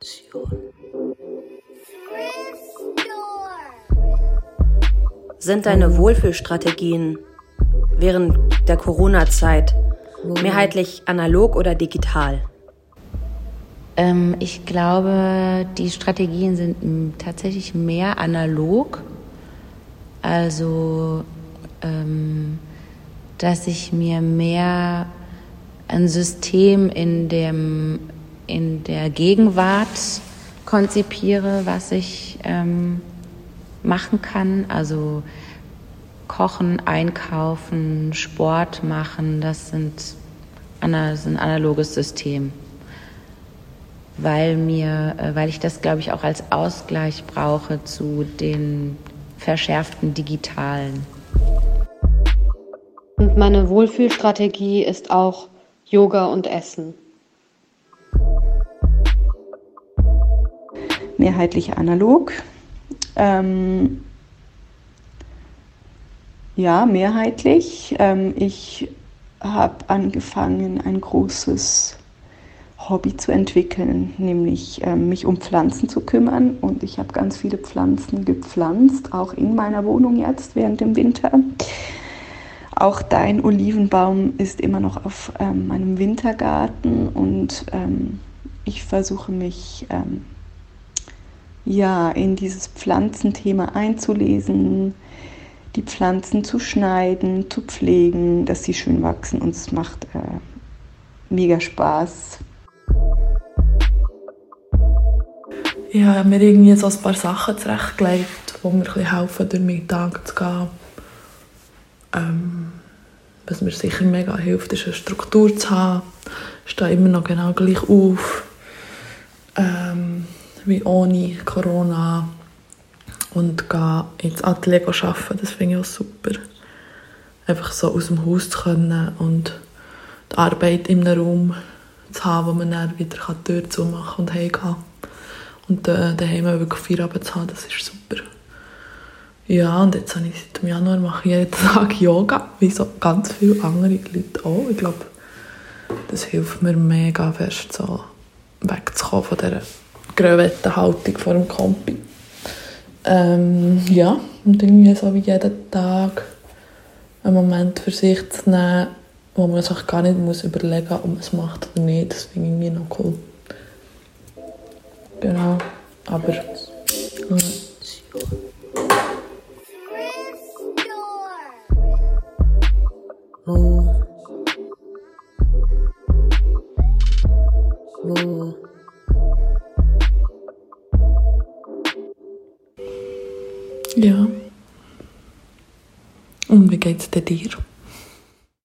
Inspiration. Sind deine Wohlfühlstrategien während der Corona-Zeit mehrheitlich analog oder digital? Ähm, ich glaube, die Strategien sind tatsächlich mehr analog. Also, ähm, dass ich mir mehr ein System in, dem, in der Gegenwart konzipiere, was ich ähm, machen kann. Also Kochen, Einkaufen, Sport machen, das sind das ist ein analoges System. Weil mir, äh, weil ich das, glaube ich, auch als Ausgleich brauche zu den verschärften digitalen. Und meine Wohlfühlstrategie ist auch Yoga und Essen. Mehrheitlich analog. Ähm, ja, mehrheitlich. Ähm, ich habe angefangen, ein großes Hobby zu entwickeln, nämlich ähm, mich um Pflanzen zu kümmern. Und ich habe ganz viele Pflanzen gepflanzt, auch in meiner Wohnung jetzt während dem Winter. Auch dein Olivenbaum ist immer noch auf ähm, meinem Wintergarten und ähm, ich versuche mich ähm, ja in dieses Pflanzenthema einzulesen, die Pflanzen zu schneiden, zu pflegen, dass sie schön wachsen und es macht äh, mega Spaß. Ja, mir irgendwie so ein paar Sachen zurechtgelegt, die mir ein helfen, durch meinen Tag zu gehen. Ähm, was mir sicher mega hilft, ist eine Struktur zu haben. Ich stehe immer noch genau gleich auf, ähm, wie ohne Corona und gehe ins Atelier arbeiten. Das finde ich auch super. Einfach so aus dem Haus zu können und die Arbeit in einem Raum zu haben, wo man dann wieder die Tür zumachen und heimgehen kann. Und äh, daheim wirklich Feierabend zu haben, das ist super. Ja, und jetzt habe ich seit dem Januar mache ich jeden Tag Yoga, wie so ganz viele andere Leute auch. Ich glaube, das hilft mir mega fest, so wegzukommen von dieser gröwetten Haltung vor dem Kompi. Ähm, ja, und irgendwie so wie jeden Tag einen Moment für sich zu nehmen, wo man sich gar nicht muss überlegen muss, ob man es macht oder nicht. Das finde ich irgendwie noch cool. Genau, aber... Wo? Wo? Ja. Und wie geht es dir?